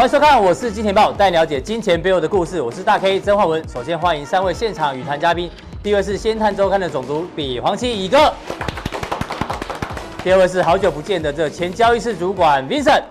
欢迎收看，我是金钱豹，带你了解金钱背后的故事。我是大 K 曾焕文。首先欢迎三位现场与谈嘉宾，第一位是《先探周刊》的总主笔黄奇乙哥，第二位是好久不见的这前交易室主管 Vincent，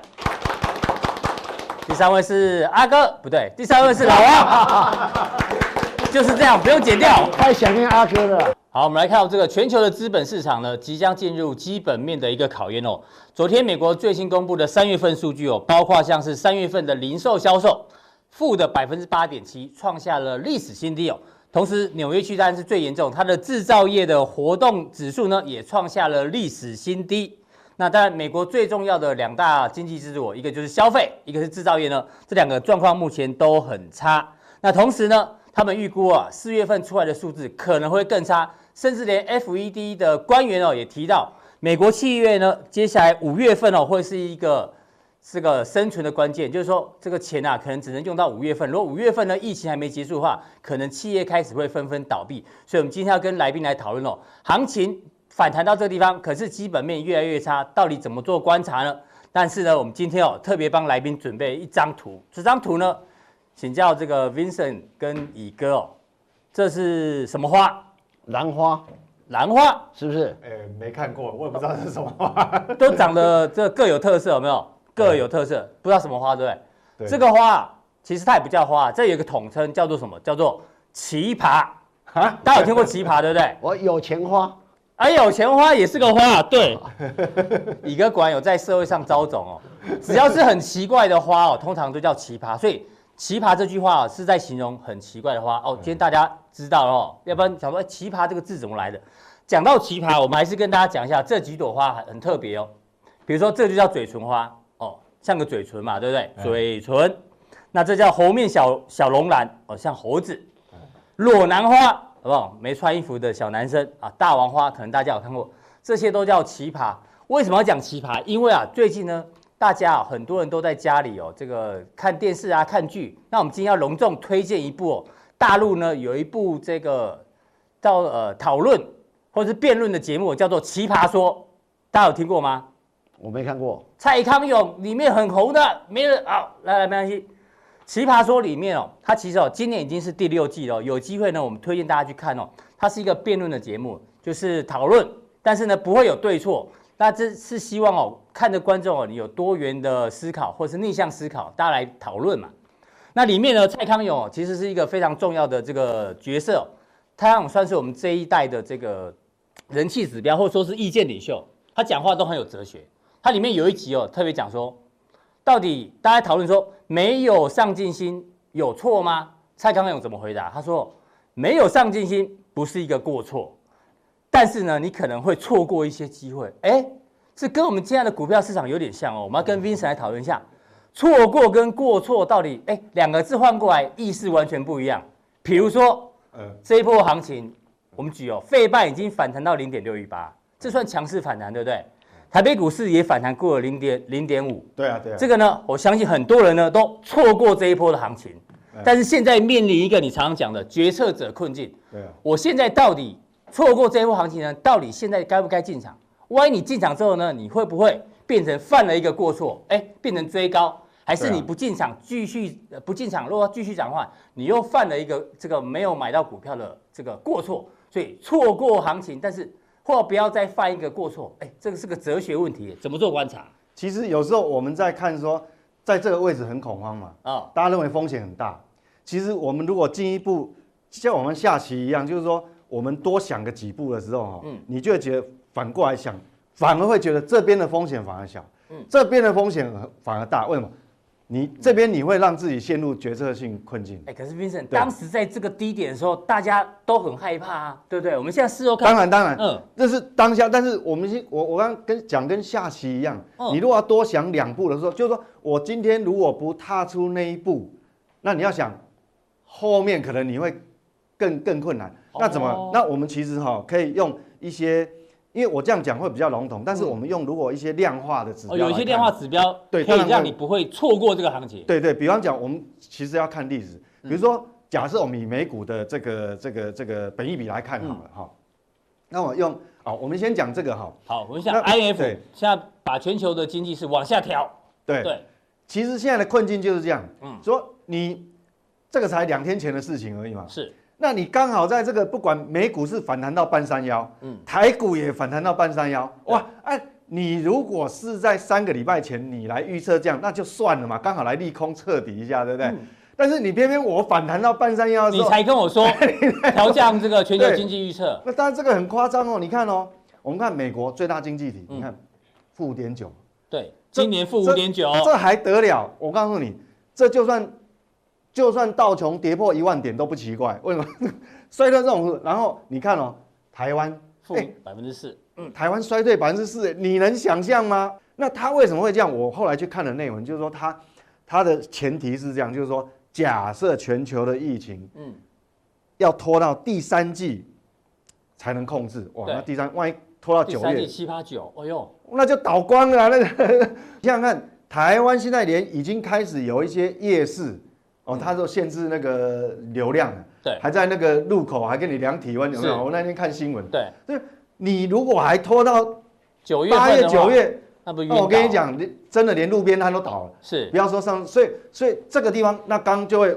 第三位是阿哥，不对，第三位是老王，就是这样，不用剪掉，太想念阿哥了。好，我们来看到这个全球的资本市场呢，即将进入基本面的一个考验哦。昨天美国最新公布的三月份数据哦，包括像是三月份的零售销售负的百分之八点七，创下了历史新低哦。同时，纽约区当然是最严重，它的制造业的活动指数呢，也创下了历史新低。那当然，美国最重要的两大经济支柱，一个就是消费，一个是制造业呢，这两个状况目前都很差。那同时呢，他们预估啊，四月份出来的数字可能会更差，甚至连 FED 的官员哦也提到，美国企业呢，接下来五月份哦会是一个这个生存的关键，就是说这个钱啊可能只能用到五月份。如果五月份呢疫情还没结束的话，可能企业开始会纷纷倒闭。所以，我们今天要跟来宾来讨论哦，行情反弹到这个地方，可是基本面越来越差，到底怎么做观察呢？但是呢，我们今天哦特别帮来宾准备一张图，这张图呢。请教这个 Vincent 跟乙哥哦，这是什么花？兰花，兰花是不是？哎，没看过，我也不知道是什么花。都长得这各有特色，有没有？各有特色，不知道什么花，对不对？对。这个花其实它也不叫花，这有一个统称，叫做什么？叫做奇葩啊！大家有听过奇葩，对不对？我有钱花，哎，有钱花也是个花，对。乙哥果然有在社会上招总哦，只要是很奇怪的花哦，通常都叫奇葩，所以。奇葩这句话是在形容很奇怪的花哦。今天大家知道了哦，要不然想说奇葩这个字怎么来的？讲到奇葩，我们还是跟大家讲一下这几朵花很很特别哦。比如说这就叫嘴唇花哦，像个嘴唇嘛，对不对？嘴唇。那这叫猴面小小龙兰哦，像猴子。裸男花好不好？没穿衣服的小男生啊。大王花可能大家有看过，这些都叫奇葩。为什么要讲奇葩？因为啊，最近呢。大家啊，很多人都在家里哦，这个看电视啊，看剧。那我们今天要隆重推荐一部哦，大陆呢有一部这个叫呃讨论或者是辩论的节目，叫做《奇葩说》，大家有听过吗？我没看过。蔡康永里面很红的，没人啊，来来没关系，《奇葩说》里面哦，它其实哦，今年已经是第六季了，有机会呢，我们推荐大家去看哦。它是一个辩论的节目，就是讨论，但是呢不会有对错。那这是希望哦，看着观众哦，你有多元的思考，或是逆向思考，大家来讨论嘛。那里面呢，蔡康永，其实是一个非常重要的这个角色，蔡康永算是我们这一代的这个人气指标，或者说是意见领袖。他讲话都很有哲学。他里面有一集哦，特别讲说，到底大家讨论说，没有上进心有错吗？蔡康永怎么回答？他说，没有上进心不是一个过错。但是呢，你可能会错过一些机会，哎，这跟我们现在的股票市场有点像哦。我们要跟 Vincent 来讨论一下，错过跟过错到底，哎，两个字换过来意思完全不一样。比如说，嗯，这一波行情，我们举哦，费半已经反弹到零点六一八，这算强势反弹，对不对？台北股市也反弹过了零点零点五，对啊，对啊。这个呢，我相信很多人呢都错过这一波的行情，但是现在面临一个你常常讲的决策者困境。对啊，我现在到底？错过这一波行情呢，到底现在该不该进场？万一你进场之后呢，你会不会变成犯了一个过错？哎，变成追高，还是你不进场继续不进场？如果继续涨的话，你又犯了一个这个没有买到股票的这个过错。所以错过行情，但是或不要再犯一个过错。哎，这个是个哲学问题，怎么做观察？其实有时候我们在看说，在这个位置很恐慌嘛，啊，大家认为风险很大。其实我们如果进一步像我们下棋一样，就是说。我们多想个几步的时候，哈，嗯，你就会觉得反过来想，反而会觉得这边的风险反而小，嗯，这边的风险反而大。为什么？你这边你会让自己陷入决策性困境。哎，可是 Vincent 当时在这个低点的时候，大家都很害怕啊，对不对？我们现在事后看，当然当然，嗯，这是当下。但是我们先，我我刚刚跟讲跟下棋一样，你如果要多想两步的时候，就是说我今天如果不踏出那一步，那你要想后面可能你会更更困难。那怎么？那我们其实哈可以用一些，因为我这样讲会比较笼统，但是我们用如果一些量化的指标，有一些量化指标，对，可以让你不会错过这个行情。对对，比方讲，我们其实要看例子，比如说，假设我们以美股的这个这个这个本益比来看好了哈，那我用啊，我们先讲这个哈。好，我们想 IF 现在把全球的经济是往下调。对对，其实现在的困境就是这样，嗯，说你这个才两天前的事情而已嘛，是，那你刚好在这个不管美股是反弹到半山腰，嗯，台股也反弹到半山腰，哇，哎，你如果是在三个礼拜前你来预测这样，那就算了嘛，刚好来利空彻底一下，对不对？嗯但是你偏偏我反弹到半山腰的时候，你才跟我说 调降这个全球经济预测。那当然这个很夸张哦。你看哦，我们看美国最大经济体，你看负五点九。对，今年负五点九，这还得了？我告诉你，这就算就算道琼跌破一万点都不奇怪。为什么？衰退这种，然后你看哦，台湾负百分之四，嗯，台湾衰退百分之四，你能想象吗？那他为什么会这样？我后来去看了内文，就是说他他的前提是这样，就是说。假设全球的疫情，嗯，要拖到第三季才能控制，哇，那第三万一拖到九月，七八九，哎呦，那就倒光了。那个，你想想看，台湾现在连已经开始有一些夜市，哦，他说限制那个流量，对，还在那个路口还给你量体温，有没有？我那天看新闻，对，就你如果还拖到九月八月九月。那，那我跟你讲，真的连路边摊都倒了。是，不要说上，所以所以这个地方，那刚就会，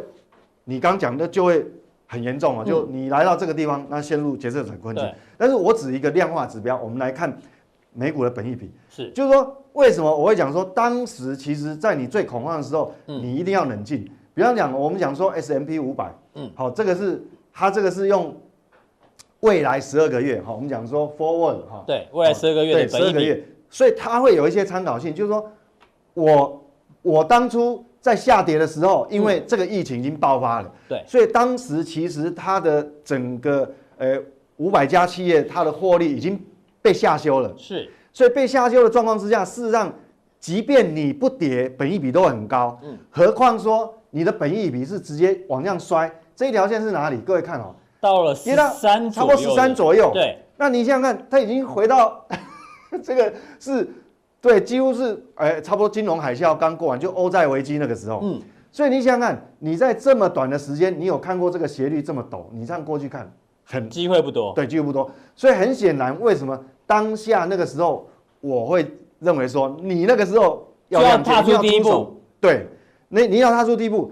你刚讲的就会很严重啊。嗯、就你来到这个地方，那陷入决策者困境。但是我指一个量化指标，我们来看美股的本益比。是，就是说为什么我会讲说，当时其实在你最恐慌的时候，嗯、你一定要冷静。比方讲，我们讲说 S M P 五百，嗯，好，这个是它这个是用未来十二个月，好，我们讲说 forward 哈，对，未来十二个月对，十二个月。所以它会有一些参考性，就是说，我我当初在下跌的时候，因为这个疫情已经爆发了，对，所以当时其实它的整个呃五百家企业，它的获利已经被下修了，是，所以被下修的状况之下，事实上，即便你不跌，本益比都很高，嗯，何况说你的本益比是直接往上摔，这一条线是哪里？各位看哦，到了十三，超过十三左右，对，那你想想看，它已经回到。这个是对，几乎是哎，差不多金融海啸刚过完，就欧债危机那个时候。嗯，所以你想想看，你在这么短的时间，你有看过这个斜率这么陡？你这样过去看，很机会不多。对，机会不多。所以很显然，为什么当下那个时候，我会认为说，你那个时候要要踏出第一步。对，你你要踏出第一步，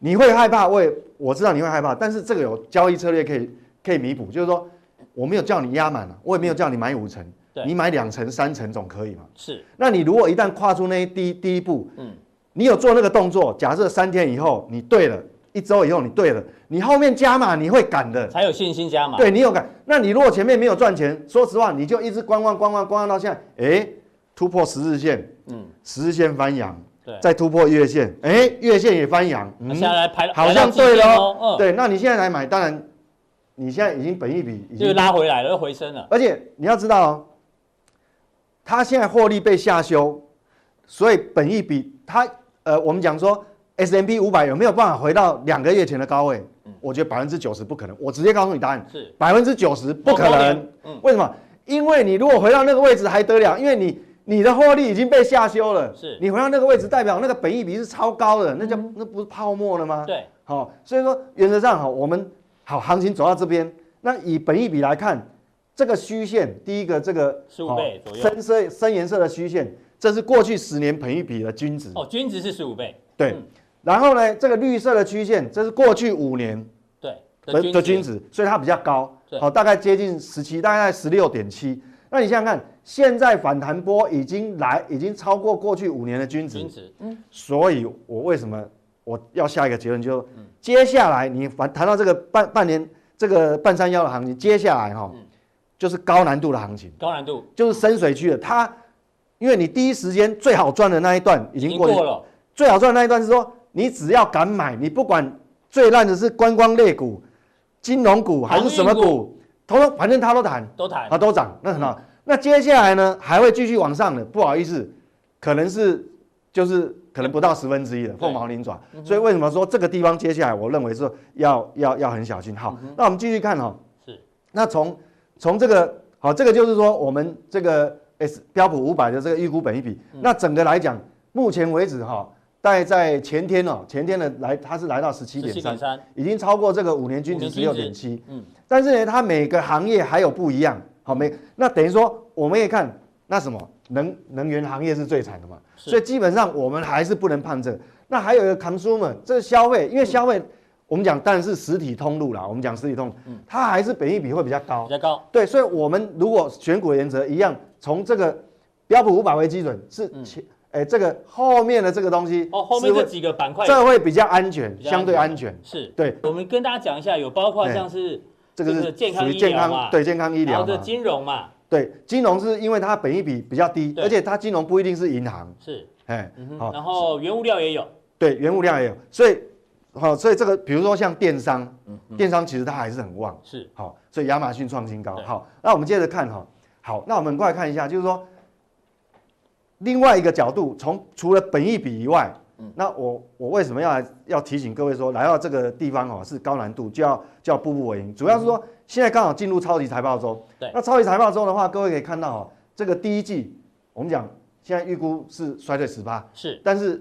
你会害怕，我也我知道你会害怕，但是这个有交易策略可以可以弥补，就是说，我没有叫你压满了，我也没有叫你买五成。你买两成、三成总可以嘛？是。那你如果一旦跨出那一第第一步，嗯，你有做那个动作，假设三天以后你对了，一周以后你对了，你后面加码你会赶的，才有信心加码。对，你有赶。那你如果前面没有赚钱，说实话，你就一直观望、观望、观望到现在，哎，突破十日线，嗯，十日线翻阳，对，再突破月线，哎，月线也翻阳，嗯，现在来排，好像对了哦。对，那你现在来买，当然，你现在已经本益比已经就拉回来了，又回升了。而且你要知道哦。它现在获利被下修，所以本益比它呃，我们讲说 S M P 五百有没有办法回到两个月前的高位？嗯、我觉得百分之九十不可能。我直接告诉你答案是百分之九十不可能。嗯、为什么？因为你如果回到那个位置还得了？因为你你的获利已经被下修了。是你回到那个位置，代表那个本益比是超高的，那叫、嗯、那不是泡沫了吗？对。好、哦，所以说原则上哈，我们好行情走到这边，那以本益比来看。这个虚线，第一个这个十五倍左右，深色深颜色的虚线，这是过去十年本益比的均值。哦，均值是十五倍。对，嗯、然后呢，这个绿色的曲线，这是过去五年对的的均值，所以它比较高，好、哦，大概接近十七，大概十六点七。那你想想看，现在反弹波已经来，已经超过过去五年的均值。均值，嗯。所以我为什么我要下一个结论，就接下来你反谈到这个半半年这个半山腰的行情，接下来哈、哦。嗯就是高难度的行情，高难度就是深水区的。它，因为你第一时间最好赚的那一段已经过，过了，最好赚的那一段是说，你只要敢买，你不管最烂的是观光类股、金融股还是什么股，通通反正他都弹，都弹，它都涨，那很好。嗯、那接下来呢，还会继续往上的，不好意思，可能是就是可能不到十分之一的凤毛麟爪。嗯、所以为什么说这个地方接下来我认为是要要要很小心。好，嗯、那我们继续看哈，是，那从。从这个好，这个就是说我们这个 S 标普五百的这个预估本一比，嗯、那整个来讲，目前为止哈，大概在前天哦，前天的来它是来到十七点三，已经超过这个五年均值十六点七，嗯，但是呢，它每个行业还有不一样，好没？那等于说我们也看那什么，能能源行业是最惨的嘛，所以基本上我们还是不能判这。那还有一个 consumer，这个消费，因为消费、嗯、我们讲当然是实体通路啦，我们讲实体通路，嗯、它还是本益比会比较高，比较高。对，所以我们如果选股原则一样，从这个标普五百为基准，是前，欸，这个后面的这个东西，哦，后面这几个板块，这会比较安全，相对安全。是，对。我们跟大家讲一下，有包括像是这个是健康医疗嘛，对，健康医疗，然后金融嘛。对，金融是因为它本益比比较低，而且它金融不一定是银行。是，哎，好，然后原物料也有。对，原物料也有，所以好，所以这个比如说像电商，电商其实它还是很旺。是，好，所以亚马逊创新高。好，那我们接着看哈，好，那我们过来看一下，就是说另外一个角度，从除了本益比以外，那我我为什么要来要提醒各位说，来到这个地方哦是高难度，就要就要步步为营，主要是说。现在刚好进入超级财报周，对，那超级财报周的话，各位可以看到哦，这个第一季我们讲现在预估是衰退十八，是，但是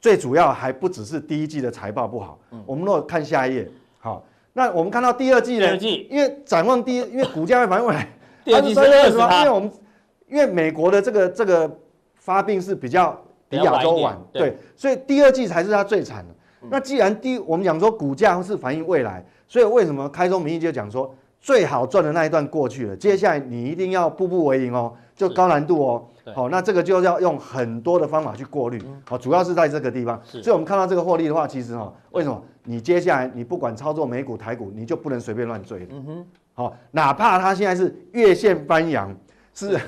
最主要还不只是第一季的财报不好，嗯，我们如果看下一页，好，那我们看到第二季呢？第二季，因为展望第一，因为股价会反映未来，第二季是为什么？因为我们因为美国的这个这个发病是比较比亚洲晚，对，对，所以第二季才是它最惨的。嗯，那既然第我们讲说股价是反映未来。所以为什么开宗明义就讲说最好赚的那一段过去了，接下来你一定要步步为营哦，就高难度哦。好，那这个就要用很多的方法去过滤。好，主要是在这个地方。所以我们看到这个获利的话，其实哈，为什么你接下来你不管操作美股台股，你就不能随便乱追了。嗯哼。好，哪怕它现在是月线翻阳，是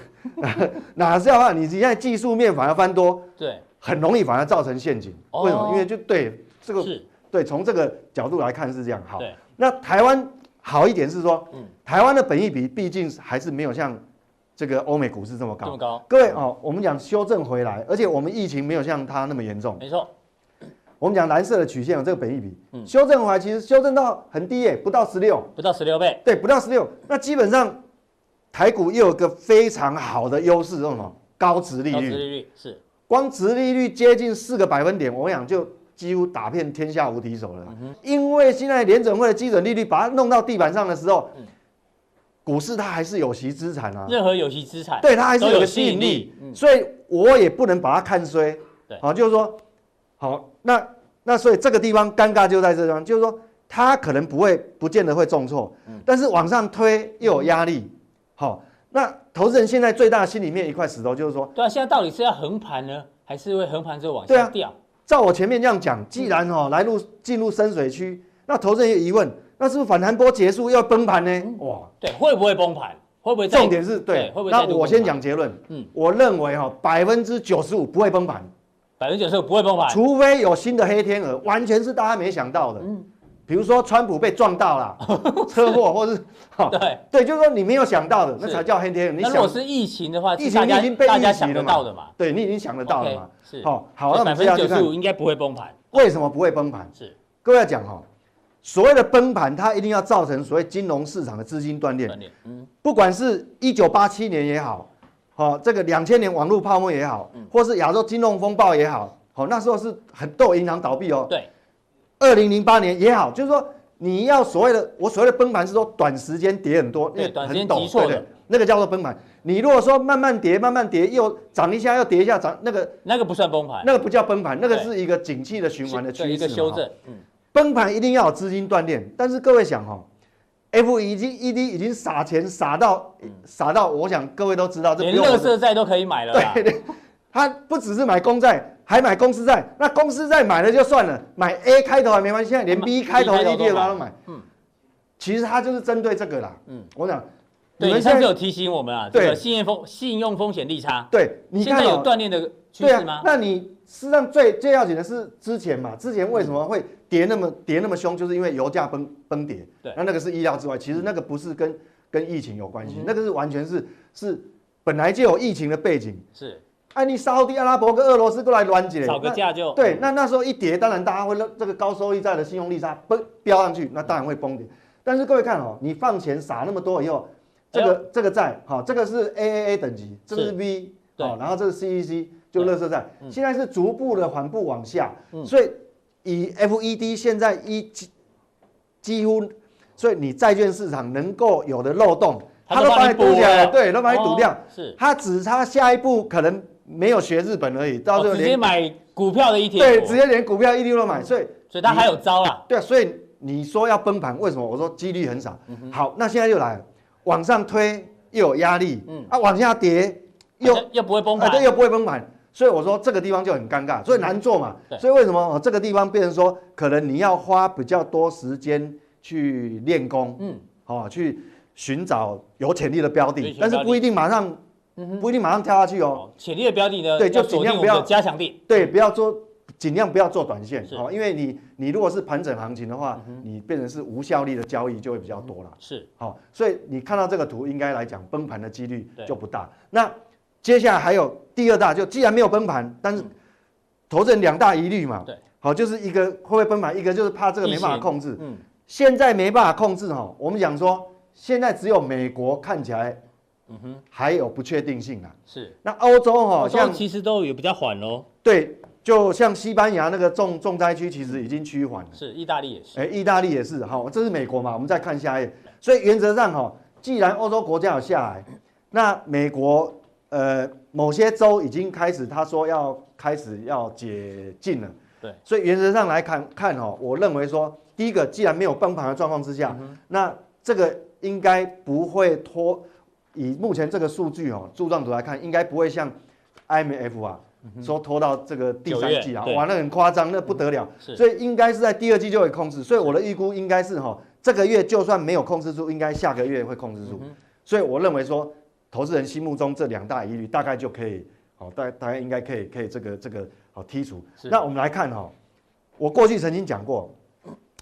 哪是要怕？你现在技术面反而翻多，对，很容易反而造成陷阱。为什么？因为就对这个对，从这个角度来看是这样。好。那台湾好一点是说，嗯，台湾的本益比毕竟还是没有像这个欧美股市这么高。这么高。各位哦，我们讲修正回来，而且我们疫情没有像它那么严重。没错。我们讲蓝色的曲线有这个本益比，嗯，修正回来其实修正到很低耶，不到十六，不到十六倍。对，不到十六。那基本上台股又有个非常好的优势，是什么？高值利率。高殖利率是。光值利率接近四个百分点，我想就。几乎打遍天下无敌手了，因为现在联准会的基准利率把它弄到地板上的时候，股市它还是有息资产啊。任何有息资产，对它还是有个吸引力，所以我也不能把它看衰。好，就是说，好，那那所以这个地方尴尬就在这地方，就是说它可能不会不见得会重挫，但是往上推又有压力。好，那投资人现在最大的心里面一块石头就是说，对啊，现在到底是要横盘呢，还是会横盘之后往下掉？照我前面这样讲，既然哦来入进入深水区，那投资人有疑问，那是不是反弹波结束要崩盘呢？哇，对，会不会崩盘？会不会？重点是对，会不会？那我先讲结论，嗯，我认为哈百分之九十五不会崩盘，百分之九十五不会崩盘，除非有新的黑天鹅，完全是大家没想到的，嗯，比如说川普被撞到了，车祸，或是哈，对对，就是说你没有想到的，那才叫黑天鹅。那如果是疫情的话，疫情已经被大家想得到的嘛，对你已经想得到了嘛。是好，好，那百分之九十五应该不会崩盘。为什么不会崩盘？是各位要讲哈，所谓的崩盘，它一定要造成所谓金融市场的资金断裂。断裂，嗯，不管是一九八七年也好，好这个两千年网络泡沫也好，或是亚洲金融风暴也好，好那时候是很多银行倒闭哦。对，二零零八年也好，就是说你要所谓的我所谓的崩盘是说短时间跌很多，对，短时间急错的，那个叫做崩盘。你如果说慢慢跌，慢慢跌，又涨一下，又跌一下，涨那个那个不算崩盘，那个不叫崩盘，那个是一个景气的循环的趋势，一个修正。嗯，崩盘一定要有资金断裂，但是各位想哈，F 已经 E D 已经撒钱撒到撒到，我想各位都知道，这连乐色债都可以买了。对对，他不只是买公债，还买公司债。那公司债买了就算了，买 A 开头还没关系，现在连 B 开头的 ETF 他都买。嗯，其实他就是针对这个啦。嗯，我想。对，你上次有提醒我们啊，这个信用风信用风险利差，对，你现在有锻炼的趋势吗？那你实际上最最要紧的是之前嘛，之前为什么会跌那么跌那么凶，就是因为油价崩崩跌，对，那那个是意料之外，其实那个不是跟跟疫情有关系，那个是完全是是本来就有疫情的背景，是，哎，你沙特阿拉伯跟俄罗斯过来乱起来，吵个架就对，那那时候一跌，当然大家会让这个高收益债的信用利差崩飙上去，那当然会崩跌，但是各位看哦，你放钱撒那么多以后。这个这个债，好，这个是 AAA 等级，这是 V，好，然后这是 CEC，就垃圾债，现在是逐步的缓步往下，所以以 FED 现在一几几乎，所以你债券市场能够有的漏洞，他都把你堵起来了，对，都把你堵掉。是，他只差下一步可能没有学日本而已，到时候直接买股票的 ETF，对，直接连股票 ETF 都买，所以所以他还有招啊。对啊，所以你说要崩盘，为什么？我说几率很少。好，那现在又来了，往上推又有压力，嗯，啊，往下跌又又不会崩盘，对，又不会崩盘。所以我说这个地方就很尴尬，所以难做嘛。所以为什么？这个地方变成说，可能你要花比较多时间去练功，嗯，好，去寻找有潜力的标的，但是不一定马上，不一定马上跳下去哦。潜力的标的呢？对，就尽量不要加强力。对，不要做，尽量不要做短线，哦，因为你你如果是盘整行情的话，你变成是无效率的交易就会比较多了。是，好，所以你看到这个图，应该来讲崩盘的几率就不大。那接下来还有第二大，就既然没有崩盘，但是投资人两大疑虑嘛，对，好，就是一个会不会崩盘，一个就是怕这个没办法控制。嗯，现在没办法控制哈，我们讲说现在只有美国看起来，嗯哼，还有不确定性啊。是，那欧洲哈，像其实都有比较缓喽。对，就像西班牙那个重重灾区，其实已经趋缓了。是，意大利也是。哎，意大利也是。好，这是美国嘛？我们再看下一页。所以原则上哈，既然欧洲国家有下来，那美国。呃，某些州已经开始，他说要开始要解禁了。对，所以原则上来看看哦，我认为说，第一个，既然没有崩盘的状况之下，嗯、那这个应该不会拖。以目前这个数据哦，柱状图来看，应该不会像 IMF 啊、嗯、说拖到这个第三季啊，月哇，那很夸张，那不得了。嗯、所以应该是在第二季就会控制。所以我的预估应该是哈，这个月就算没有控制住，应该下个月会控制住。嗯、所以我认为说。投资人心目中这两大疑虑，大概就可以，好，大大概应该可以，可以这个这个好剔除。那我们来看哈，我过去曾经讲过，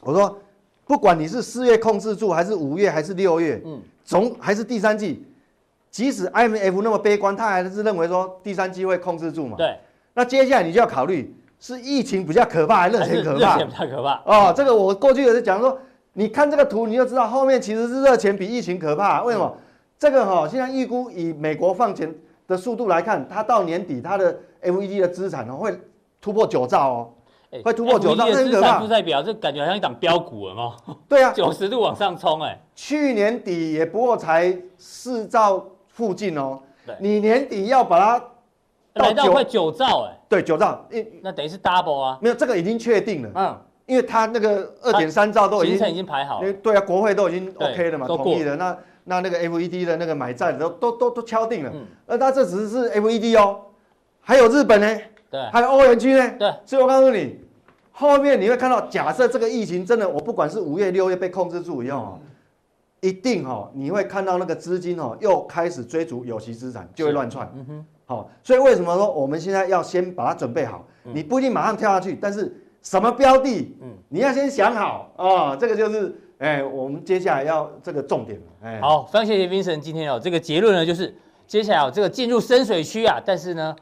我说不管你是四月控制住，还是五月，还是六月，嗯，总还是第三季，即使 IMF 那么悲观，他还是认为说第三季会控制住嘛。对。那接下来你就要考虑，是疫情比较可怕，还是热钱可怕？热钱比较可怕。哦，这个我过去也是讲说，你看这个图，你就知道后面其实是热钱比疫情可怕。为什么？嗯这个哈，现在预估以美国放钱的速度来看，它到年底它的 FED 的资产哦会突破九兆哦，会突破九兆，很可怕。负债表这感觉好像一档标股了哦？对啊，九十度往上冲哎。去年底也不过才四兆附近哦，你年底要把它来到快九兆哎。对，九兆，那等于是 double 啊。没有，这个已经确定了。嗯，因为他那个二点三兆都已经行程已经排好了。对啊，国会都已经 OK 了嘛，同意了那。那那个 FED 的那个买债都都都都敲定了，嗯，而它这只是 FED 哦，还有日本呢，对，还有欧元区呢，对，所以我告诉你，后面你会看到，假设这个疫情真的，我不管是五月六月被控制住以后，嗯、一定哈，你会看到那个资金哦，又开始追逐有息资产，就会乱窜，嗯哼，好，所以为什么说我们现在要先把它准备好？嗯、你不一定马上跳下去，但是什么标的，嗯，你要先想好啊、哦，这个就是。哎，我们接下来要这个重点哎，好，非常谢谢 Vincent 今天哦，这个结论呢就是接下来哦这个进入深水区啊，但是呢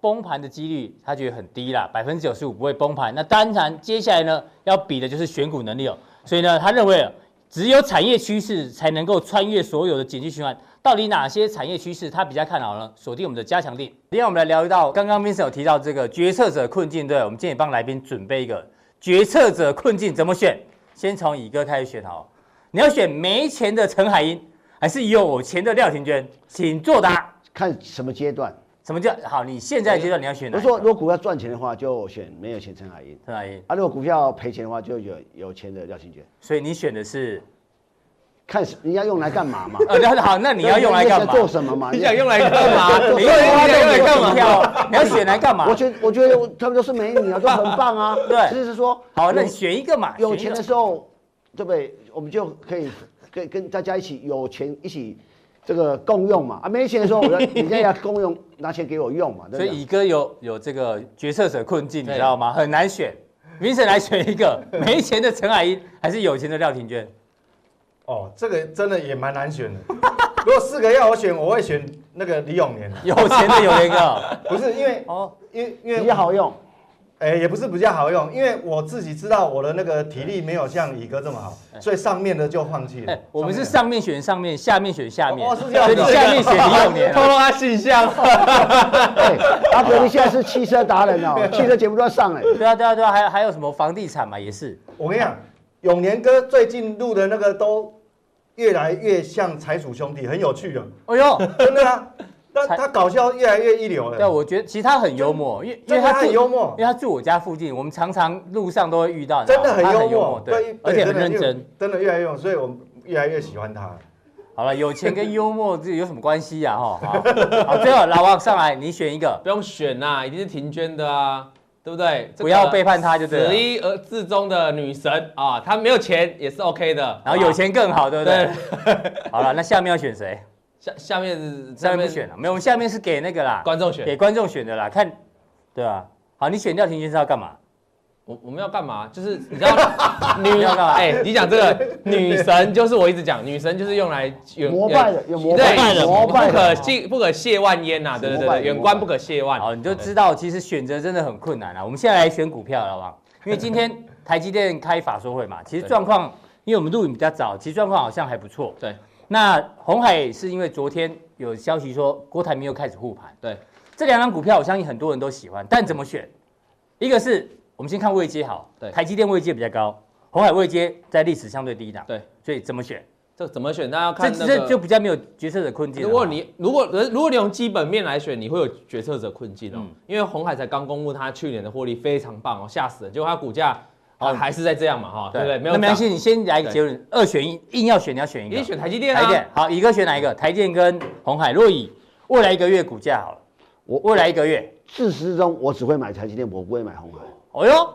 崩盘的几率他觉得很低啦，百分之九十五不会崩盘。那当然接下来呢要比的就是选股能力哦，所以呢他认为只有产业趋势才能够穿越所有的景气循环。到底哪些产业趋势他比较看好呢？锁定我们的加强錠。今天我们来聊一道刚刚 Vincent 有提到这个决策者困境，对，我们今天也帮来宾准备一个决策者困境怎么选。先从乙哥开始选好，你要选没钱的陈海英，还是有钱的廖廷娟？请作答。看什么阶段？什么叫好？你现在阶段你要选哪？我说，如果股票赚钱的话，就选没有钱陈海英。陈海英。啊，如果股票赔钱的话，就有有钱的廖廷娟。所以你选的是？看你要用来干嘛嘛？呃，好，那你要用来干嘛？做什么嘛？你想用来干嘛？你用来干嘛？你要选来干嘛？我觉我觉得他们都是美女啊，都 很棒啊。对，就是说，好，那你选一个嘛。有钱的时候，对不对？我们就可以跟跟大家一起有钱一起这个共用嘛。啊，没钱的时候，我要人家要共用，拿钱给我用嘛。所以乙哥有有这个决策者困境，你知道吗？很难选。Vincent 来选一个，没钱的陈海英还是有钱的廖廷娟？哦，这个真的也蛮难选的。如果四个要我选，我会选那个李永年。有钱的有一个，不是因为哦，因为因为比较好用。哎，也不是比较好用，因为我自己知道我的那个体力没有像乙哥这么好，所以上面的就放弃了。我们是上面选上面，下面选下面。哦，是这样。所以你下面选李永年，透露他形象。哎，阿哥，你现在是汽车达人哦，汽车节目都要上哎。对啊，对啊，对啊，还有还有什么房地产嘛，也是。我跟你讲，永年哥最近录的那个都。越来越像财主兄弟，很有趣啊。哎呦，真的啊，但他搞笑越来越一流了。对，我觉得其实他很幽默，因为因为他很幽默，因为他住我家附近，我们常常路上都会遇到。真的很幽默，对，而且很认真，真的越来越，所以我们越来越喜欢他。好了，有钱跟幽默这有什么关系呀？哈，好，最后老王上来，你选一个，不用选呐，一定是婷娟的啊。对不对？不要背叛他，就对了。十一而至终的女神啊，她没有钱也是 OK 的，然后有钱更好，对不对？好了，那下面要选谁？下下面下面不选了，没有，我们下面是给那个啦，观众选，给观众选的啦，看，对啊。好，你选掉婷娟是要干嘛？我我们要干嘛？就是你知道 女要干嘛？哎，你讲这个女神，就是我一直讲女神，就是用来有膜拜的，有膜拜的，膜拜不可谢不可亵玩焉呐，对对对，远观不可亵玩。好，你就知道其实选择真的很困难啊。我们现在来选股票了，好不好？因为今天 台积电开法说会嘛，其实状况，因为我们录影比较早，其实状况好像还不错。对。那红海是因为昨天有消息说郭台铭又开始护盘。对。这两张股票我相信很多人都喜欢，但怎么选？一个是。我们先看位阶好，对，台积电位阶比较高，红海位阶在历史相对低档，对，所以怎么选？这怎么选？大家要看这这就比较没有决策者困境。如果你如果如果你用基本面来选，你会有决策者困境哦，因为红海才刚公布它去年的获利非常棒哦，吓死了，结果它股价啊还是在这样嘛哈，对不对？没有。没关系，你先来个结论，二选一，硬要选你要选一个，你选台积电啊。台积电好，一个选哪一个？台积电跟鸿海。若以未来一个月股价好了，我未来一个月自始至终我只会买台积电，我不会买鸿海。哦哟。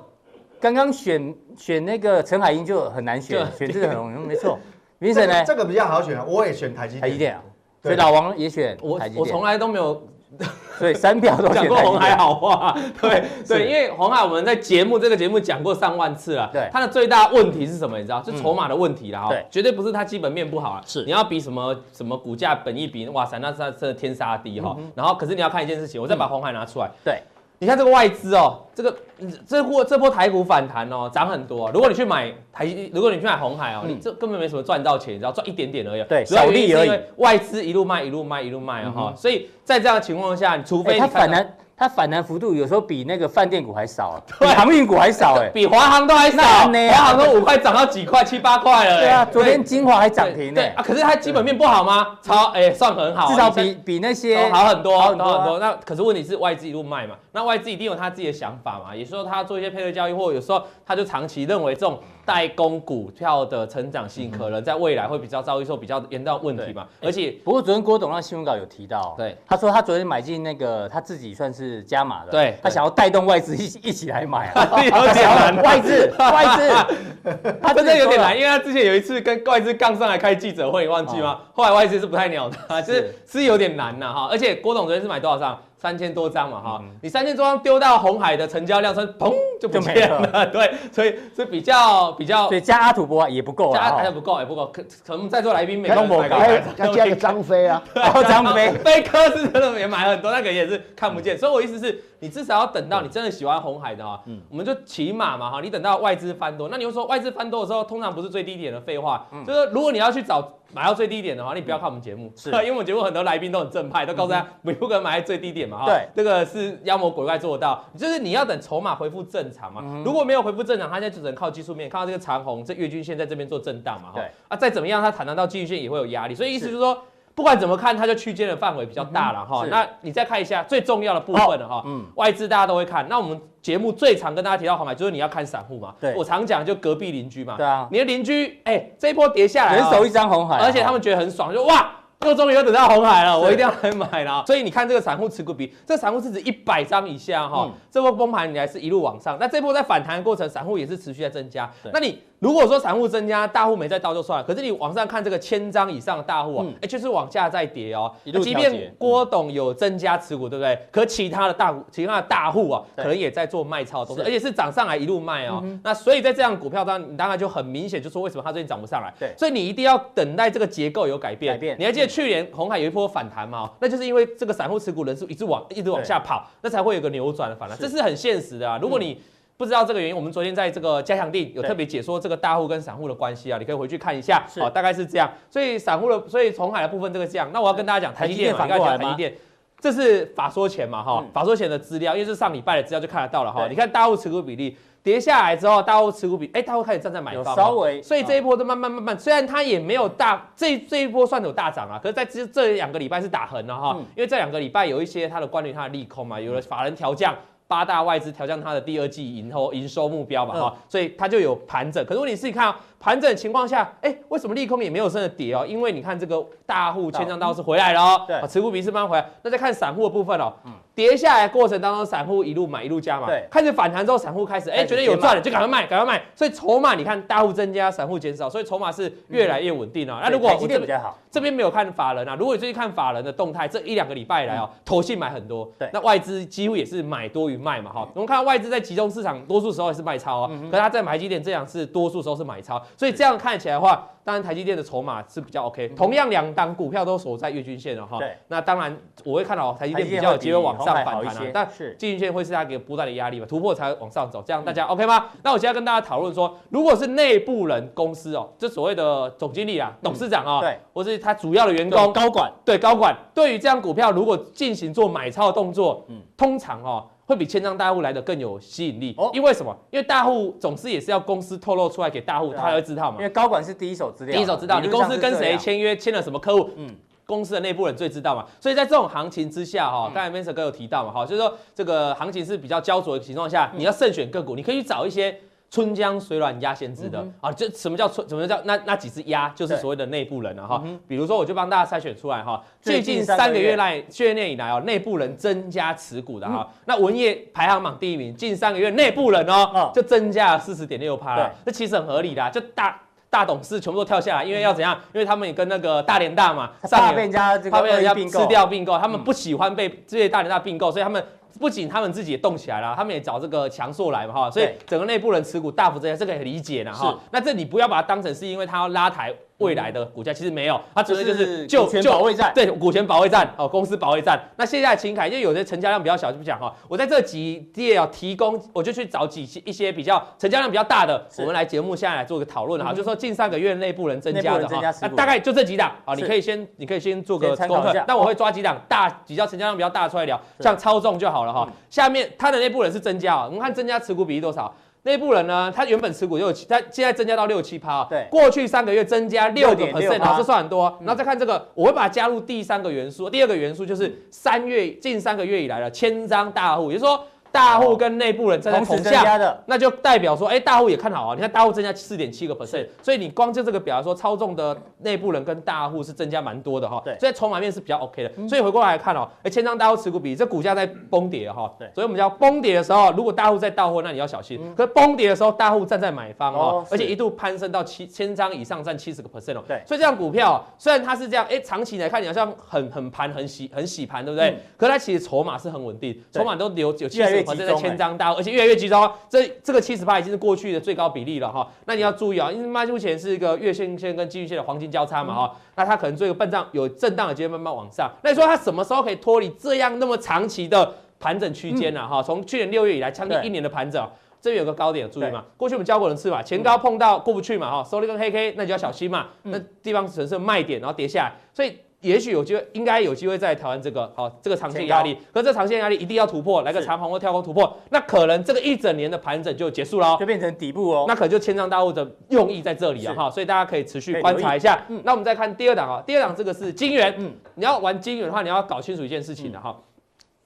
刚刚选选那个陈海英就很难选，选这个很容易，没错。明神呢？这个比较好选啊，我也选台积电。台积电啊，所以老王也选台积电。我我从来都没有，所以三票都选讲过红海好话。对 对，因为红海我们在节目这个节目讲过上万次了。对，它的最大问题是什么？你知道，是筹码的问题啦。对，绝对不是它基本面不好啊。是，你要比什么什么股价本益比，哇塞，那是是天杀地哈。然后，可是你要看一件事情，我再把红海拿出来。对。你看这个外资哦，这个这波这波台股反弹哦，涨很多。如果你去买台，如果你去买红海哦，你这根本没什么赚到钱，你知道赚一点点而已。对，小利而已。因为外资一路卖一路卖一路卖啊哈，所以在这样的情况下，你除非它反弹。它反弹幅度有时候比那个饭店股还少，比航运股还少哎，比华航都还少。华航都五块涨到几块七八块了。对啊，昨天精华还涨停呢。啊，可是它基本面不好吗？超哎，算很好，至少比比那些好很多，好很多。那可是问题是外资一路卖嘛，那外资一定有他自己的想法嘛，也就是说他做一些配合交易，或者有时候他就长期认为这种。代工股票的成长性可能在未来会比较遭遇受比较严重问题嘛？而且不过昨天郭董那新闻稿有提到，对，他说他昨天买进那个他自己算是加码的，对，他想要带动外资一 一起来买啊，有点难，外资 外资，他真的有点难，因为他之前有一次跟外资杠上来开记者会，你忘记吗？后来外资是不太鸟他，就是是有点难呐哈。而且郭董昨天是买多少张？三千多张嘛，哈，你三千多张丢到红海的成交量，说砰就不见了，对，所以是比较比较，对，加阿土伯也不够，加还不够，也不够，可可能在座来宾没都买够，再加个张飞啊，然后张飞，飞。科是真的也买很多，那个也是看不见，所以我意思是，你至少要等到你真的喜欢红海的哈，我们就起码嘛哈，你等到外资翻多，那你又说外资翻多的时候，通常不是最低点的废话，就是如果你要去找。买到最低点的话，你不要看我们节目，是，因为我们节目很多来宾都很正派，都告诉大家不可能买在最低点嘛，哈，对，这个是妖魔鬼怪做到，就是你要等筹码恢复正常嘛，如果没有恢复正常，它现在只能靠技术面，看到这个长虹，这月均线在这边做震荡嘛，哈，对，啊，再怎么样，它弹弹到季线也会有压力，所以意思就是说。不管怎么看，它就区间的范围比较大了哈。那你再看一下最重要的部分了哈。嗯。外资大家都会看，那我们节目最常跟大家提到鸿海，就是你要看散户嘛。对。我常讲就隔壁邻居嘛。对啊。你的邻居，哎，这一波跌下来，人手一张红海，而且他们觉得很爽，就哇。又终于又等到红海了，我一定要来买了。所以你看这个散户持股比，这个散户是指一百张以下哈，这波崩盘你还是一路往上。那这波在反弹的过程，散户也是持续在增加。那你如果说散户增加，大户没再到就算了。可是你往上看这个千张以上的大户啊，哎，就是往下再跌哦。即便郭董有增加持股，对不对？可其他的大户，其他的大户啊，可能也在做卖超动作，而且是涨上来一路卖哦。那所以在这样股票当中，你当然就很明显，就说为什么它最近涨不上来？对，所以你一定要等待这个结构有改变。改变，你还记得去年红海有一波反弹吗？那就是因为这个散户持股人数一直往一直往下跑，那才会有个扭转的反弹，这是很现实的啊。如果你不知道这个原因，我们昨天在这个加强地有特别解说这个大户跟散户的关系啊，你可以回去看一下，好，大概是这样。所以散户的，所以鸿海的部分这个这样。那我要跟大家讲台积电反过来吗？台积电这是法说前嘛哈，法说前的资料，因为是上礼拜的资料就看得到了哈。你看大户持股比例跌下来之后，大户持股比，哎，大户开始站在买方，稍微，所以这一波都慢慢慢慢，虽然它也没有大，这这一波算有大涨啊，可是在这这两个礼拜是打横了哈，因为这两个礼拜有一些它的关于它的利空嘛，有了法人调降。八大外资调降它的第二季营收营收目标嘛哈，所以它就有盘整。可是问题是你看啊，盘整情况下，哎，为什么利空也没有真的跌哦？因为你看这个大户千张刀是回来了哦，对，持股比是慢慢回来。那再看散户的部分哦，跌下来过程当中，散户一路买一路加嘛，对，开始反弹之后，散户开始哎觉得有赚了，就赶快卖，赶快卖。所以筹码你看大户增加，散户减少，所以筹码是越来越稳定了。那如果我这边这边没有看法人啊，如果你最近看法人的动态，这一两个礼拜来哦，投信买很多，对，那外资几乎也是买多于卖嘛哈。我们看到。外资在集中市场，多数时候也是卖超啊，可是他在买基点这两次多数时候是买超，所以这样看起来的话。当然，台积电的筹码是比较 OK。同样两档股票都守在月均线了哈。对。那当然，我会看到台积电比较有机会往上反弹啊。但是季均线会是它一个不断的压力嘛？突破才会往上走，这样大家 OK 吗？那我现在跟大家讨论说，如果是内部人公司哦，这所谓的总经理啊、董事长啊，对，或是他主要的员工、高管，对高管，对于这样股票如果进行做买超的动作，嗯，通常哦。会比千张大户来的更有吸引力，因为什么？因为大户总是也是要公司透露出来给大户，他才会知道嘛。因为高管是第一手资料，第一手知道你公司跟谁签约，签了什么客户，嗯，公司的内部人最知道嘛。所以在这种行情之下，哈，刚才 Vincent 哥有提到嘛，哈，就是说这个行情是比较焦灼的情况下，你要慎选个股，你可以去找一些。春江水暖鸭先知的、嗯、啊，就什么叫春？什么叫那那几只鸭？就是所谓的内部人了、啊、哈。嗯、比如说，我就帮大家筛选出来哈，最近三个月来去年以来哦，内部人增加持股的哈。嗯、那文业排行榜第一名，近三个月内部人哦，嗯、就增加了四十点六趴了。这其实很合理的、啊，就大大董事全部都跳下来，因为要怎样？因为他们也跟那个大连大嘛，怕被人家这个怕被人家吃掉并购，他们不喜欢被这些大连大并购，所以他们。不仅他们自己也动起来了，他们也找这个强硕来嘛哈，所以整个内部人持股大幅增加，这个也理解了哈。那这你不要把它当成是因为他要拉抬。未来的股价其实没有，它主要就是就股权保卫战，对股权保卫战哦，公司保卫战。那现在秦凯，因为有些成交量比较小，就不讲哈。我在这几页要提供，我就去找几些一些比较成交量比较大的，我们来节目下来做个讨论哈。就是说近三个月内部人增加的哈，那大概就这几档啊，你可以先你可以先做个参考。那我会抓几档大比较成交量比较大出来聊，像超重就好了哈。下面它的内部人是增加啊，我们看增加持股比例多少？内部人呢，他原本持股六七，他现在增加到六七趴。对，过去三个月增加六个 percent 老师算很多。然后再看这个，我会把它加入第三个元素。第二个元素就是三月近三个月以来的千张大户，也就是说。大户跟内部人站在同向，那就代表说，哎，大户也看好啊。你看大户增加四点七个 percent，所以你光就这个表来说，操纵的内部人跟大户是增加蛮多的哈。对，所以筹码面是比较 OK 的。所以回过来看哦，哎，千张大户持股比这股价在崩跌哈。对，所以我们叫崩跌的时候，如果大户在到货，那你要小心。可是崩跌的时候，大户站在买方哦，而且一度攀升到七千张以上，占七十个 percent 哦。对，所以这样股票虽然它是这样，哎，长期来看你好像很很盘很洗很洗盘，对不对？可是它其实筹码是很稳定，筹码都留有七十。反正在千张大户，而且越来越集中。这这个七十八已经是过去的最高比例了哈。那你要注意啊，因为目前是一个月线线跟季线的黄金交叉嘛哈。那它可能做一个震荡，有震荡的机会慢慢往上。那你说它什么时候可以脱离这样那么长期的盘整区间呢？哈，从去年六月以来，将近一年的盘整，这边有个高点，注意嘛。过去我们教过人次嘛，前高碰到过不去嘛哈，收了一根黑 K，那就要小心嘛。那地方只是卖点，然后跌下来，所以。也许有机会，应该有机会再挑战这个好，这个长线压力。可是这长线压力一定要突破，来个长红或跳空突破，那可能这个一整年的盘整就结束了，就变成底部哦。那可能就千丈大户的用意在这里啊哈，所以大家可以持续观察一下。那我们再看第二档啊，第二档这个是金元，嗯，你要玩金元的话，你要搞清楚一件事情的哈。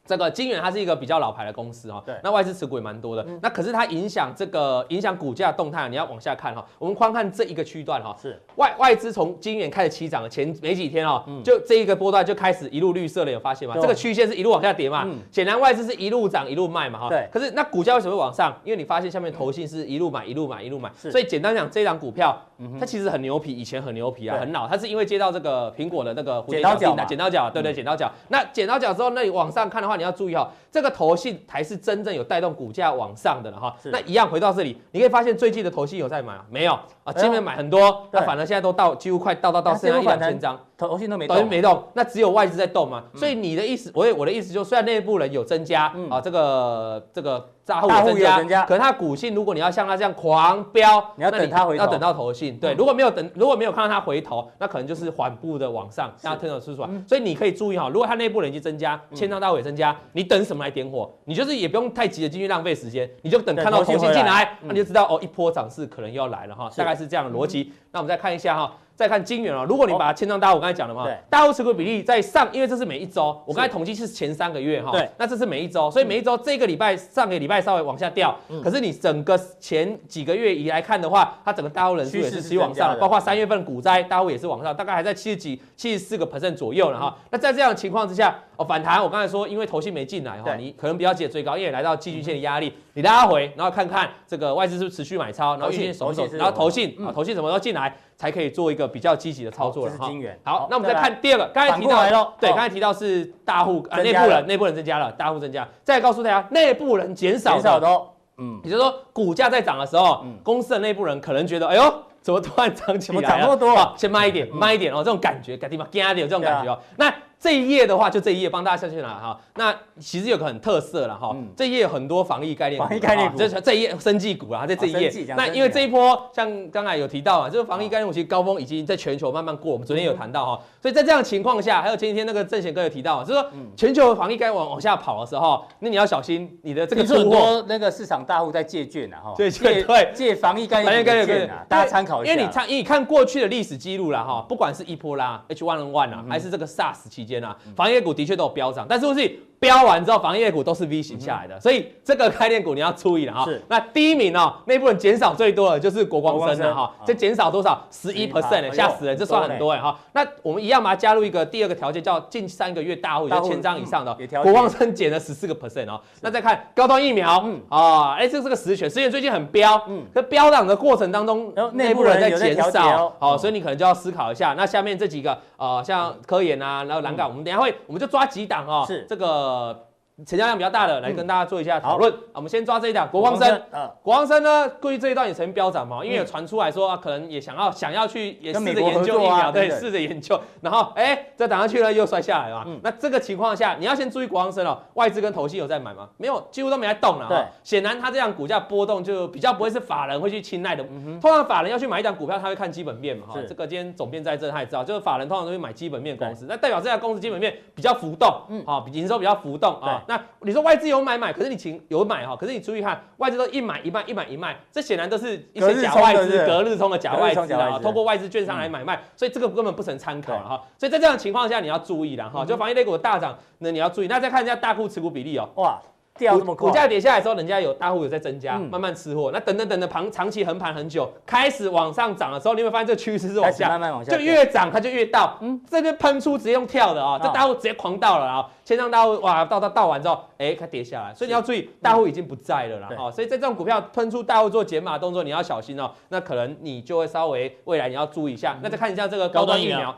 这个金圆它是一个比较老牌的公司哈，对，那外资持股也蛮多的，嗯、那可是它影响这个影响股价动态，你要往下看哈，我们光看这一个区段哈，是。外外资从金圆开始起涨的前没几天哈，嗯、就这一个波段就开始一路绿色了，有发现吗？对这个曲线是一路往下跌嘛，嗯、显然外资是一路涨一路卖嘛哈，对，可是那股价为什么会往上？因为你发现下面投信是一路买一路买一路买，所以简单讲，这档股票。它其实很牛皮，以前很牛皮啊，很老。它是因为接到这个苹果的那个剪刀脚，剪刀脚，对对，剪刀脚。那剪刀脚之后，那你往上看的话，你要注意哈，这个投信才是真正有带动股价往上的了哈。那一样回到这里，你可以发现最近的投信有在买吗？没有。啊，今天买很多，那反而现在都到几乎快到到到剩下一两千张。投信都没动，投信没动，那只有外资在动嘛。所以你的意思，我我的意思就是，虽然内部人有增加啊，这个这个大户增加，可是它股性，如果你要像它这样狂飙，你要等它回，要等到投信。对，如果没有等，如果没有看到它回头，那可能就是缓步的往上，让它推手出出来。所以你可以注意哈，如果它内部人已经增加，千张大户也增加，你等什么来点火？你就是也不用太急着进去浪费时间，你就等看到红线进来，那你就知道哦，一波涨势可能又要来了哈，大概是这样的逻辑。那我们再看一下哈。再看金元啊，如果你把它千张大户，我刚才讲了嘛，大户持股比例在上，因为这是每一周，我刚才统计是前三个月哈，对，那这是每一周，所以每一周这个礼拜上个礼拜稍微往下掉，可是你整个前几个月以来看的话，它整个大户人数也是持续往上，包括三月份股灾大户也是往上，大概还在七十几、七十四个 percent 左右了哈。那在这样的情况之下，哦反弹，我刚才说因为投信没进来哈，你可能比较记得最高，因为来到季均线的压力，你拉回，然后看看这个外资是不是持续买超，然后预守守，然后投信啊投信什么时候进来？才可以做一个比较积极的操作了哈。好，那我们再看第二个，刚才提到，对，刚才提到是大户啊，内部人，内部人增加了，大户增加。再告诉大家，内部人减少的，嗯，也就是说，股价在涨的时候，公司的内部人可能觉得，哎呦，怎么突然涨起来了？涨那么多，先慢一点，慢一点哦，这种感觉，赶紧嘛，惊一点，这种感觉哦。那这一页的话，就这一页帮大家下去拿哈。那其实有个很特色了哈，这一页有很多防疫概念，防疫概念股，这这一页生技股啊，在这一页。那因为这一波像刚才有提到啊，这个防疫概念股其实高峰已经在全球慢慢过，我们昨天有谈到哈。所以在这样的情况下，还有前几天那个郑贤哥有提到，就是说全球防疫概念往往下跑的时候，那你要小心你的这个。很多那个市场大户在借券啊，哈，对对，借防疫概念股啊，大家参考一下。因为你看，因为你看过去的历史记录了哈，不管是一波啦、H1N1 啊，还是这个 SARS 期间啊，防疫股。的确都有飙涨，但是不是飙完之后，防疫股都是 V 型下来的，所以这个概念股你要注意了哈。那第一名哦，内部人减少最多的就是国光生了哈，这减少多少？十一 percent，吓死人，这算很多哎哈。那我们一样把它加入一个第二个条件，叫近三个月大户就千张以上的，国光生减了十四个 percent 哦。那再看高端疫苗，嗯啊，哎，这是个实权，实权最近很飙，嗯，在飙涨的过程当中，内部人在减少，好，所以你可能就要思考一下。那下面这几个呃，像科研啊，然后蓝港，我们等下会，我们就抓几档哦，是这个。uh, 成交量比较大的，来跟大家做一下讨论。我们先抓这一档，国光生。国光生呢，过去这一段也曾经飙涨嘛，因为有传出来说啊，可能也想要想要去也试着研究疫苗，对，试着研究。然后哎，再打上去了又摔下来了。那这个情况下，你要先注意国光生哦，外资跟投信有在买吗？没有，几乎都没在动了。对，显然它这样股价波动就比较不会是法人会去青睐的。通常法人要去买一档股票，他会看基本面嘛。哈，这个今天总编在这，他也知道，就是法人通常都会买基本面公司，那代表这家公司基本面比较浮动，嗯，好，营收比较浮动啊。那你说外资有买买，可是你请有买哈，可是你注意看，外资都一买一卖，一买一卖，这显然都是一些假外资，隔日冲的假外资啊，通过外资券商来买卖，所以这个根本不成参考了哈。所以在这样的情况下，你要注意了哈，就防疫类股的大涨，那你要注意。那再看一下大户持股比例哦，哇。掉这么快，股价跌下来的时候，人家有大户有在增加，慢慢吃货。那等等等的盘长期横盘很久，开始往上涨的时候，你会发现这个趋势是往下，慢慢往下，就越涨它就越倒。嗯，这边喷出直接用跳的啊，这大户直接狂倒了啊，先让大户哇，倒到倒完之后，哎，它跌下来，所以你要注意，大户已经不在了啦。哦，所以在这种股票喷出大户做减码动作，你要小心哦。那可能你就会稍微未来你要注意一下。那再看一下这个高端疫苗。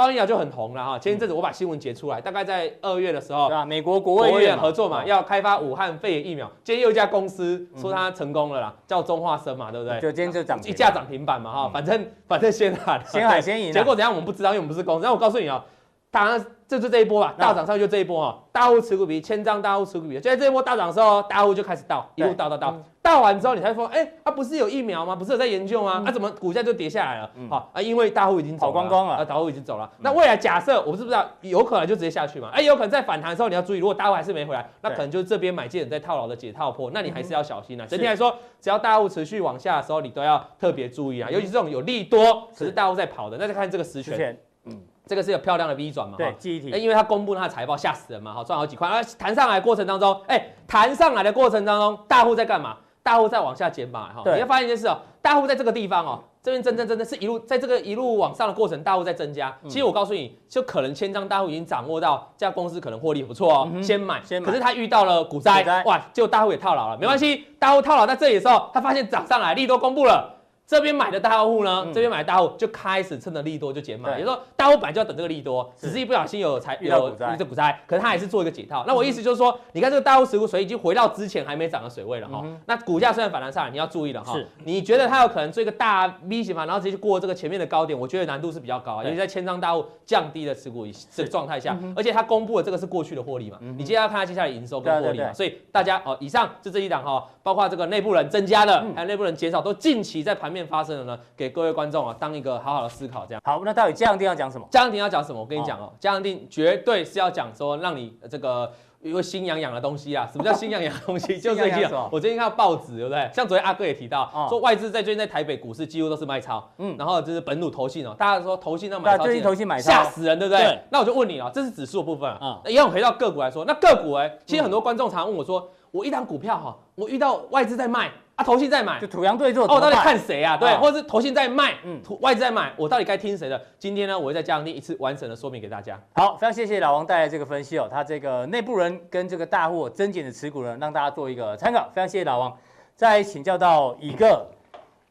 高端疫苗就很红了哈，前一阵子我把新闻截出来，大概在二月的时候，对啊，美国国务院合作嘛，要开发武汉肺炎疫苗。今天又一家公司说它成功了啦，叫中化生嘛，对不对？就今天就涨一价涨停板嘛哈，反正反正先喊先喊先赢。结果怎样我们不知道，因为我们不是公司。然后我告诉你啊，当然这就这一波吧，大涨上去就这一波哈，大户持股比千张大户持股比，就在这一波大涨的时候，大户就开始倒，一路倒倒倒。倒完之后，你才说，哎，它不是有疫苗吗？不是有在研究吗？啊，怎么股价就跌下来了？好啊，因为大户已经走光光了，啊，大户已经走了。那未来假设，我不是不知道，有可能就直接下去嘛？哎，有可能在反弹的时候，你要注意，如果大户还是没回来，那可能就是这边买进人在套牢的解套破，那你还是要小心啊。整体来说，只要大户持续往下的时候，你都要特别注意啊。尤其是这种有利多，可是大户在跑的，那就看这个实权，嗯，这个是有漂亮的 V 转嘛？对，记忆体。因为它公布它的财报，吓死人嘛，哈，赚好几块。而弹上来的过程当中，哎，弹上来的过程当中，大户在干嘛？大户在往下减码哈，你会发现一件事哦，大户在这个地方哦，这边真真真的是一路在这个一路往上的过程，大户在增加。其实我告诉你，就可能千张大户已经掌握到这家公司可能获利不错哦，先买。先买。可是他遇到了股灾，哇，结果大户也套牢了，没关系，大户套牢在这里的时候，他发现涨上来，利多公布了，这边买的大户呢，这边买的大户就开始趁着利多就减码，也就是说大户本来就要等这个利多，只是一不小心有财有遇到股灾，可是他还是做一个解套。那我意思就是说，你看这个大户持股水已经回到之前还没涨的水位了哈。那股价虽然反弹上来，你要注意了哈。你觉得它有可能做一个大 V 型嘛，然后直接过这个前面的高点，我觉得难度是比较高，因为在千张大户降低的持股这个状态下，而且它公布的这个是过去的获利嘛，你接下来看它接下来营收跟获利嘛，所以大家哦，以上就这一档哈，包括这个内部人增加了，还有内部人减少，都近期在盘面发生的呢。给各位观众啊，当一个好好的思考，这样。好，那到底加强錠要讲什么？加强錠要讲什么？我跟你讲哦，加强錠绝对是要讲说，让你这个因为心痒痒的东西啊。什么叫心痒痒的东西？就最近我最近看到报纸，对不对？像昨天阿哥也提到，说外资在最近在台北股市几乎都是卖超，嗯，然后就是本土投信哦，大家说投信那买超，最近投信买超吓死人，对不对？那我就问你啊，这是指数部分啊，一样回到个股来说，那个股哎，其实很多观众常问我说，我一档股票哈，我遇到外资在卖。啊，投信在买，就土洋对坐。哦，到底看谁啊？对，或者是投信在卖，嗯，外资在买，我到底该听谁的？今天呢，我会在加强錠一次完整的说明给大家。好，非常谢谢老王带来这个分析哦，他这个内部人跟这个大户增减的持股呢，让大家做一个参考。非常谢谢老王。再请教到乙哥，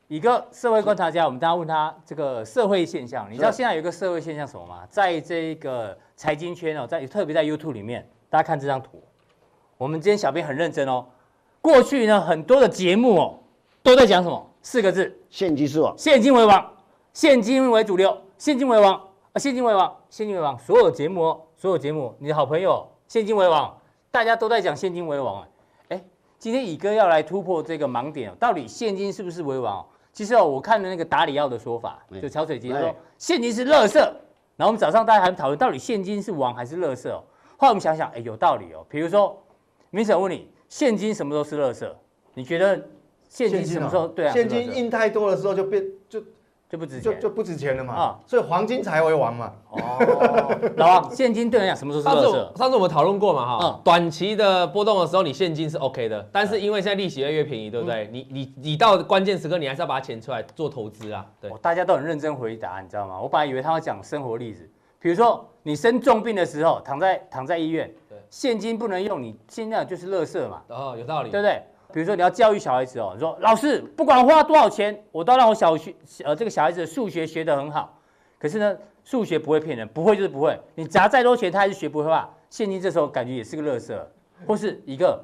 乙哥社会观察家，我们大家问他这个社会现象，你知道现在有一个社会现象什么吗？在这个财经圈哦，在特别在 YouTube 里面，大家看这张图，我们今天小编很认真哦。过去呢，很多的节目哦，都在讲什么？四个字：现金是王，现金为王，现金为主流，现金为王啊，现金为王，现金为王。所有节目哦，所有节目，你的好朋友，现金为王，大家都在讲现金为王。哎，今天乙哥要来突破这个盲点，到底现金是不是为王？其实哦，我看了那个达里奥的说法，就桥水机他说现金是垃圾。然后我们早上大家还讨论到底现金是王还是垃圾哦。后来我们想想，哎，有道理哦。比如说，明神问你。现金什么时候是垃圾？你觉得现金什么时候？对啊，现金印太多的时候就变就就不值钱，就就不值钱了嘛。啊，所以黄金才为王嘛。哦，老王，现金对人讲什么时候是垃圾？上次我们讨论过嘛，哈，短期的波动的时候，你现金是 OK 的，但是因为现在利息越越便宜，对不对？你你你到关键时刻，你还是要把它钱出来做投资啊。对，大家都很认真回答，你知道吗？我本来以为他要讲生活例子，比如说你生重病的时候，躺在躺在医院。现金不能用，你现在就是垃圾嘛。哦，有道理，对不对？比如说你要教育小孩子哦，你说老师不管花多少钱，我都让我小学呃这个小孩子的数学学得很好。可是呢，数学不会骗人，不会就是不会。你砸再多钱，他还是学不会画。现金这时候感觉也是个垃圾，或是一个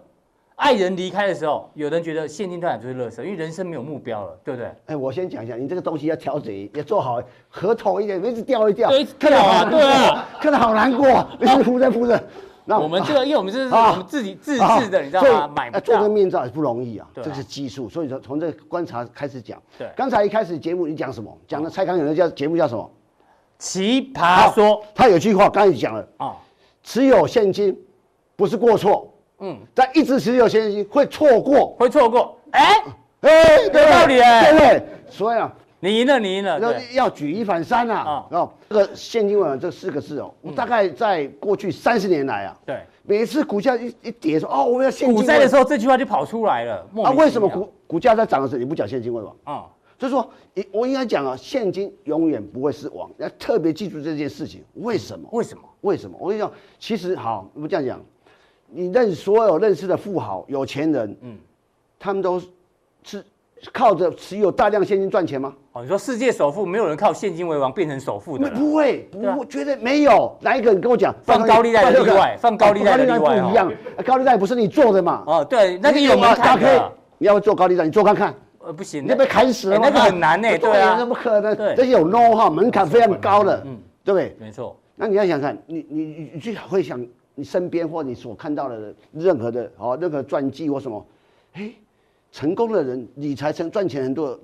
爱人离开的时候，有人觉得现金当然就是垃圾，因为人生没有目标了，对不对？哎，我先讲一下，你这个东西要调整，要做好，合同一点，一直掉一掉，看到啊，对啊，看得好难过，一直扶着扶着。那我们这个，因为我们这是我们自己自制的，你知道吗？买做这个面罩也不容易啊，这是技术。所以说，从这个观察开始讲。对，刚才一开始节目你讲什么？讲的蔡康永的叫节目叫什么？奇葩说。他有句话刚才讲了啊，持有现金不是过错，嗯，但一直持有现金会错过，会错过。哎哎，有道理哎，对不对？所以啊。你赢了，你赢了，要要举一反三啊！哦，这个现金为王这四个字哦，我大概在过去三十年来啊，对，每次股价一一跌说哦，我们要现金。股灾的时候，这句话就跑出来了。啊，为什么股股价在涨的时候你不讲现金为王啊？所以说，我应该讲啊，现金永远不会是王，要特别记住这件事情。为什么？为什么？为什么？我跟你讲，其实好，我们这样讲，你认所有认识的富豪、有钱人，嗯，他们都是靠着持有大量现金赚钱吗？哦，你说世界首富没有人靠现金为王变成首富的？不会，不会，绝对没有。哪一个？你跟我讲，放高利贷的例外，放高利贷的例外不一样。高利贷不是你做的嘛？哦，对，那个有门槛的。你要做高利贷，你做看看。呃，不行，你被砍死了。那个很难呢，对啊，那不可能？这些有 know 哈，门槛非常高的，嗯，对不对？没错。那你要想看，你你你最好会想，你身边或你所看到的任何的哦，任何传记或什么，哎，成功的人理财成赚钱很多，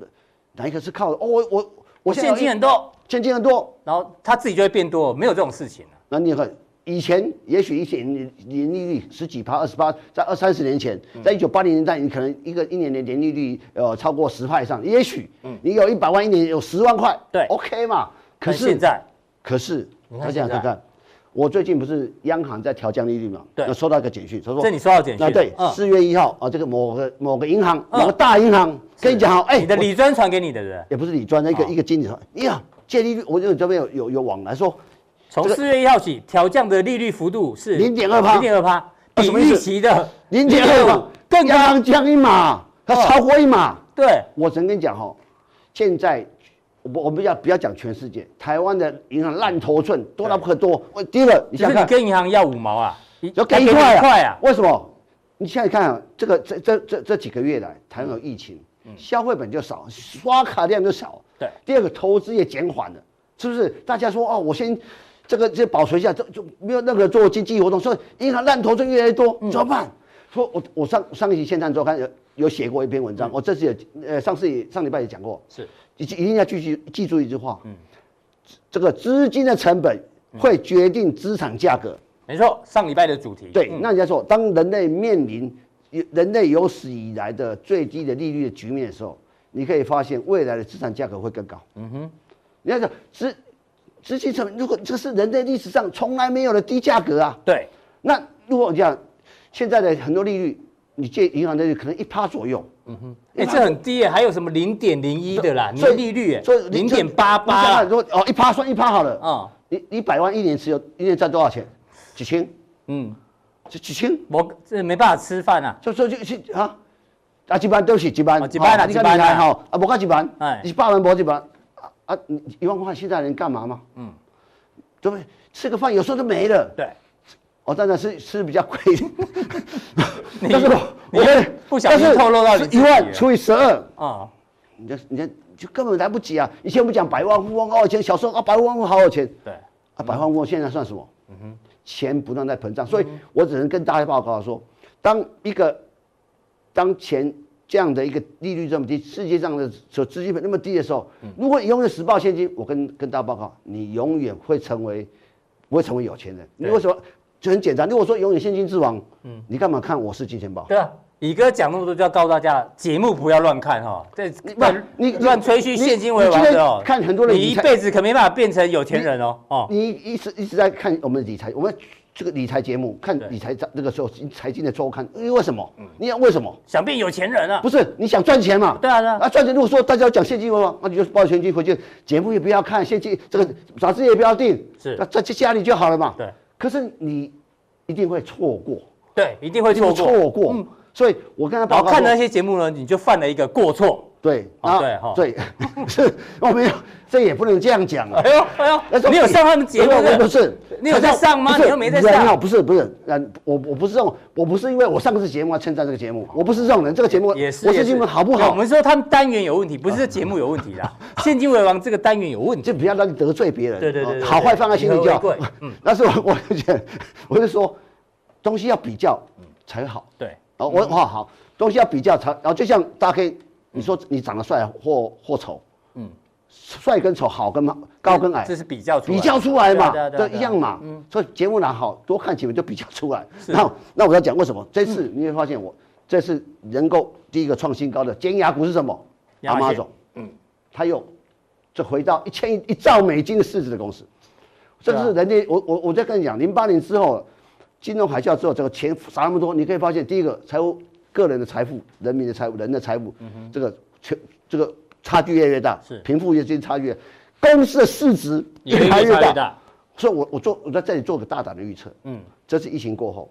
哪一个是靠？哦，我我。我现金很多，现金很多，然后他自己就会变多，没有这种事情。那你看，以前也许一些年年利率十几趴、二十八，在二三十年前，在一九八零年代，你可能一个一年的年利率呃超过十趴以上，也许，你有一百万一年有十万块，对，OK 嘛？可是现在，可是他这样看看。我最近不是央行在调降利率嘛？对，收到一个简讯，他说：“这你收到简讯？那对，四月一号啊，这个某个某个银行，某个大银行跟你讲好，哎，你的李专传给你的人，也不是李专，那个一个经理说，哎呀，借利率，我就这边有有有往来说，从四月一号起调降的利率幅度是零点二趴，零点二趴，比预期的零点二嘛，更央行降一码，它超过一码。对，我曾跟你讲哈，现在我我们要不要讲全世界？台湾的银行烂头寸多到不可多。我第一个，你想看，你跟银行要五毛啊，要给一块啊？为什么？你现在看啊，这个这这这这几个月来，台湾有疫情，消费本就少，刷卡量就少。对。第二个，投资也减缓了，是不是？大家说哦，我先这个这保存一下，就就没有任何做经济活动，所以银行烂头寸越来越多，怎么办？说我我上上一期《现场周刊》有有写过一篇文章，我这次也呃上次也上礼拜也讲过，是，一一定要继续记住一句话，嗯，这个资金的成本会决定资产价格。没错，上礼拜的主题。对，嗯、那人家说，当人类面临人类有史以来的最低的利率的局面的时候，你可以发现未来的资产价格会更高。嗯哼，你要讲资资金成本，如果这是人类历史上从来没有的低价格啊。对。那如果讲现在的很多利率，你借银行的利率可能一趴左右。嗯哼，哎、欸，这很低耶，还有什么零点零一的啦？所以利率，所以零点八八。说哦，一趴算一趴好了。啊、嗯，你一百万一年持有，一年赚多少钱？几千，嗯，就几千，我这没办法吃饭啊，就说就去啊，啊几万都是几万，几万啊，几万啊，哈，啊不够几万，哎，一百万不几万，啊啊，一万块现在能干嘛嘛？嗯，对不对？吃个饭有时候都没了，对，我当然是是比较贵，但是我我不小心透露到一万除以十二。啊，你这你这就根本来不及啊！以前我们讲百万富翁哦，以前小时候啊百万富翁好有钱，对，啊百万富翁现在算什么？嗯哼，钱不断在膨胀，所以我只能跟大家报告说，当一个当前这样的一个利率这么低，世界上的所资金那么低的时候，如果你永远死抱现金，我跟跟大家报告，你永远会成为不会成为有钱人。你为什么？就很简单，如果说永远现金之王，嗯，你干嘛看我是金钱豹？对啊。李哥讲那么多，就要告诉大家，节目不要乱看哈。这乱你乱吹嘘现金为王的哦。看很多人，你一辈子可没办法变成有钱人哦。哦，你一直一直在看我们的理财，我们这个理财节目，看理财那个时候财经的周刊，因为为什么？你想为什么？想变有钱人啊？不是，你想赚钱嘛？对啊，对啊。啊，赚钱如果说大家要讲现金为王，那你就抱现金回去，节目也不要看，现金这个杂志也不要订，是，那在家里就好了嘛。对。可是你一定会错过。对，一定会错过。错过。所以，我刚才报告看那些节目呢，你就犯了一个过错。对，啊，对，哈，对，是，我没有，这也不能这样讲啊。哎呦，哎呦，你有上他们节目？不是，你有在上吗？你又没在上。不是，不是，嗯，我我不是这种，我不是因为我上个次节目要称赞这个节目，我不是这种人。这个节目也是，我是节目好不好？我们说他们单元有问题，不是节目有问题啦。现金为王这个单元有问题，就不要让你得罪别人。对对对，好坏放在心里就好。嗯，但是我我就我就说，东西要比较才好。对，哦，我好好。东西要比较才，然后就像大家可以，你说你长得帅或或丑，嗯，帅跟丑，好跟高跟矮，这是比较出来比较出来嘛，都一样嘛。嗯，所以节目拿好，多看几遍就比较出来。然后那我要讲为什么这次你会发现我这次能够第一个创新高的尖牙股是什么？亚马逊，嗯，他又就回到一千一兆美金的市值的公司，这个是人家我我我在跟你讲，零八年之后金融海啸之后，这个钱撒那么多，你可以发现第一个财务。个人的财富、人民的财富、人的财富，这个全这个差距越来越大，是。贫富之间差距，公司的市值越来越大，所以我我做我在这里做个大胆的预测，嗯，这次疫情过后，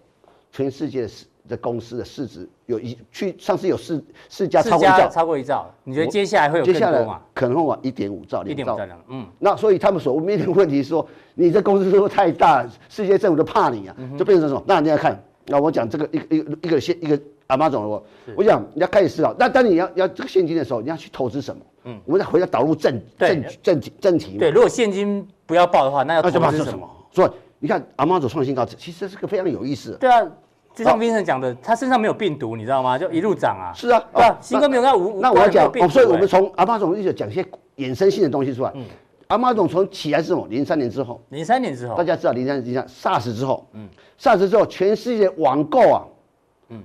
全世界的的公司的市值有一去上次有四四家超过一兆，超过一兆，你觉得接下来会有更多吗？可能会往一点五兆、两兆，嗯，那所以他们所面临的问题是说，你这公司是不是太大，世界政府都怕你啊，就变成什么？那你要看，那我讲这个一个一个一个现一个。阿妈总我，我想你要开始思考。那当你要要这个现金的时候，你要去投资什么？嗯，我们再回到导入正正正题正题。对，如果现金不要报的话，那要投资什么？所以你看阿妈总创新高，其实是个非常有意思。对啊，就像 Vincent 讲的，他身上没有病毒，你知道吗？就一路涨啊。是啊，对啊，新冠没有那无。那我要讲，所以我们从阿妈总一直讲一些衍生性的东西出来。嗯，阿妈总从起来是什么，零三年之后，零三年之后，大家知道零三年之后 SARS 之后，嗯，SARS 之后，全世界网购啊。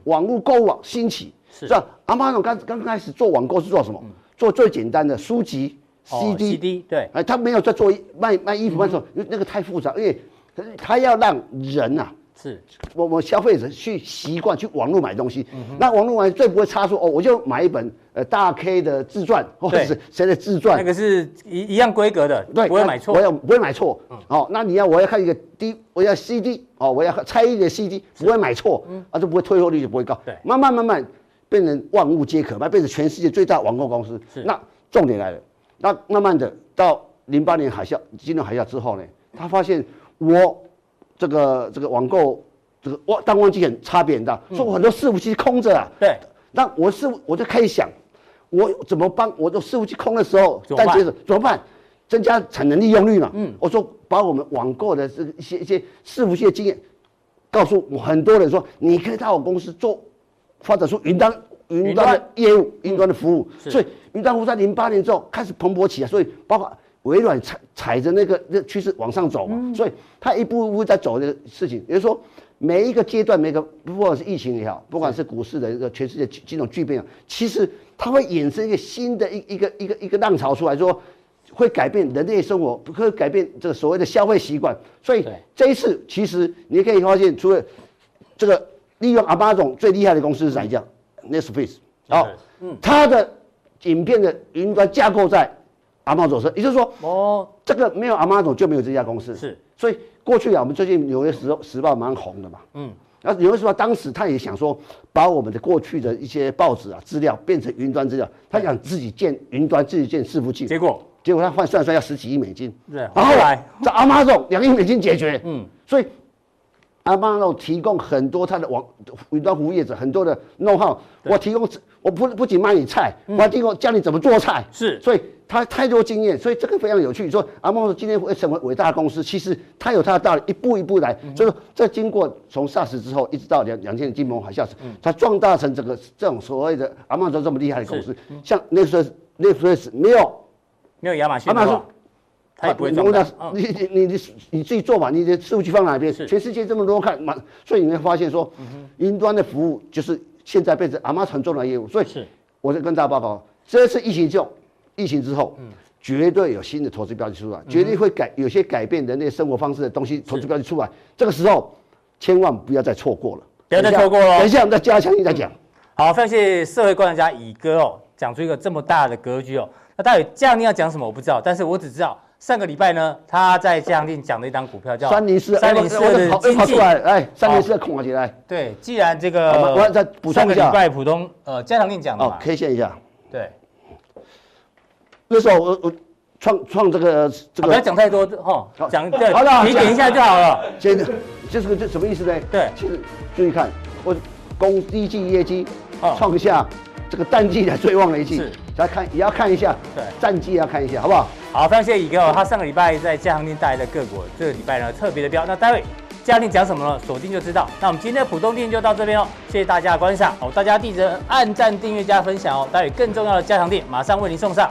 网络购物网兴起，是。吧？阿妈总刚刚开始做网购是做什么？做最简单的书籍、CD，对，哎，他没有在做卖卖衣服卖什么，因为那个太复杂，因为他要让人呐，是。我我消费者去习惯去网络买东西，那网络买最不会差错哦，我就买一本呃大 K 的自传或者是谁的自传，那个是一一样规格的，对，不会买错，我要不会买错，哦，那你要我要看一个 D，我要 CD。哦，我要拆一点 CD，不会买错，嗯，啊，就不会退货率就不会高。对，慢慢慢慢变成万物皆可卖，变成全世界最大网购公司。是，那重点来了，那慢慢的到零八年海啸、金融海啸之后呢，他发现我这个这个网购这个哇淡旺季很差别很大，说我很多伺服器空着啊。对，那我是我就开始想，我怎么帮我的伺服器空的时候，但接着怎么办？增加产能利用率嘛。嗯，我说把我们网购的这个一些一些伺服器的经验，告诉我很多人说，你可以到我公司做，发展出云端。云端的业务，云端的服务，所以云端服务在零八年之后开始蓬勃起来，所以包括微软踩踩着那个那趋势往上走嘛，所以它一步一步在走这个事情。也就是说，每一个阶段，每个不管是疫情也好，不管是股市的一个全世界金融巨变，其实它会衍生一个新的一一个一个一个浪潮出来，说会改变人类生活，会改变这个所谓的消费习惯。所以这一次，其实你可以发现，除了这个利用 Amazon 最厉害的公司是哪一家？Netflix，好，嗯，它的影片的云端架构在 Amazon 上，也就是说，哦，这个没有 Amazon 就没有这家公司，是，所以过去啊，我们最近纽约时时报蛮红的嘛，嗯，然后纽约时报当时他也想说，把我们的过去的一些报纸啊资料变成云端资料，他想自己建云端，自己建伺服器，结果？结果他换算算要十几亿美金，对，然后来？在 Amazon 两亿美金解决，嗯，所以。阿妈那提供很多他的网云端服务业者很多的 know-how，我提供我不不仅卖你菜，我还提供教你怎么做菜，是，所以他太多经验，所以这个非常有趣。说阿妈今天会成为伟大的公司，其实他有他的道理，一步一步来。所以说，这经过从 SARS 之后一直到两两千年金融海啸，他壮大成这个这种所谓的阿妈说这么厉害的公司，像那时候那时候没有。没有亚马逊，亚马逊。他也不会你你你你你自己做吧，你的数据放哪边？全世界这么多看嘛，所以你会发现说，云端的服务就是现在变成阿妈很重要的业务。所以是，我就跟大家报告，这次疫情就疫情之后，绝对有新的投资标的出来，绝对会改有些改变人类生活方式的东西，投资标的出来。这个时候千万不要再错过了，不要再错过了。等一下我们再加强一再讲。好，非常谢谢社会观察家乙哥哦，讲出一个这么大的格局哦。那到底这样你要讲什么？我不知道，但是我只知道。上个礼拜呢，他在嘉良电讲了一档股票叫三零四，三零四的经济，跑出来，哎，三零四的空起来。对，既然这个，我再补充一下。上个礼拜普通呃嘉良电讲的嘛，K 线一下。对。那时候我我创创这个这个，不要讲太多哈，讲对，好的，你点一下就好了。接着，这是个这什么意思呢？对，其实注意看，我公第一季业绩创下。这个淡季的最旺的一季，是，要看也要看一下，对，淡季也要看一下，好不好？好，非常谢谢乙哥，他上个礼拜在嘉良电带来的各国，这个礼拜呢特别的标，那待会嘉良电讲什么呢？锁定就知道。那我们今天的普通店就到这边哦，谢谢大家的观赏哦，大家记得按赞、订阅、加分享哦，待会更重要的嘉良电马上为您送上。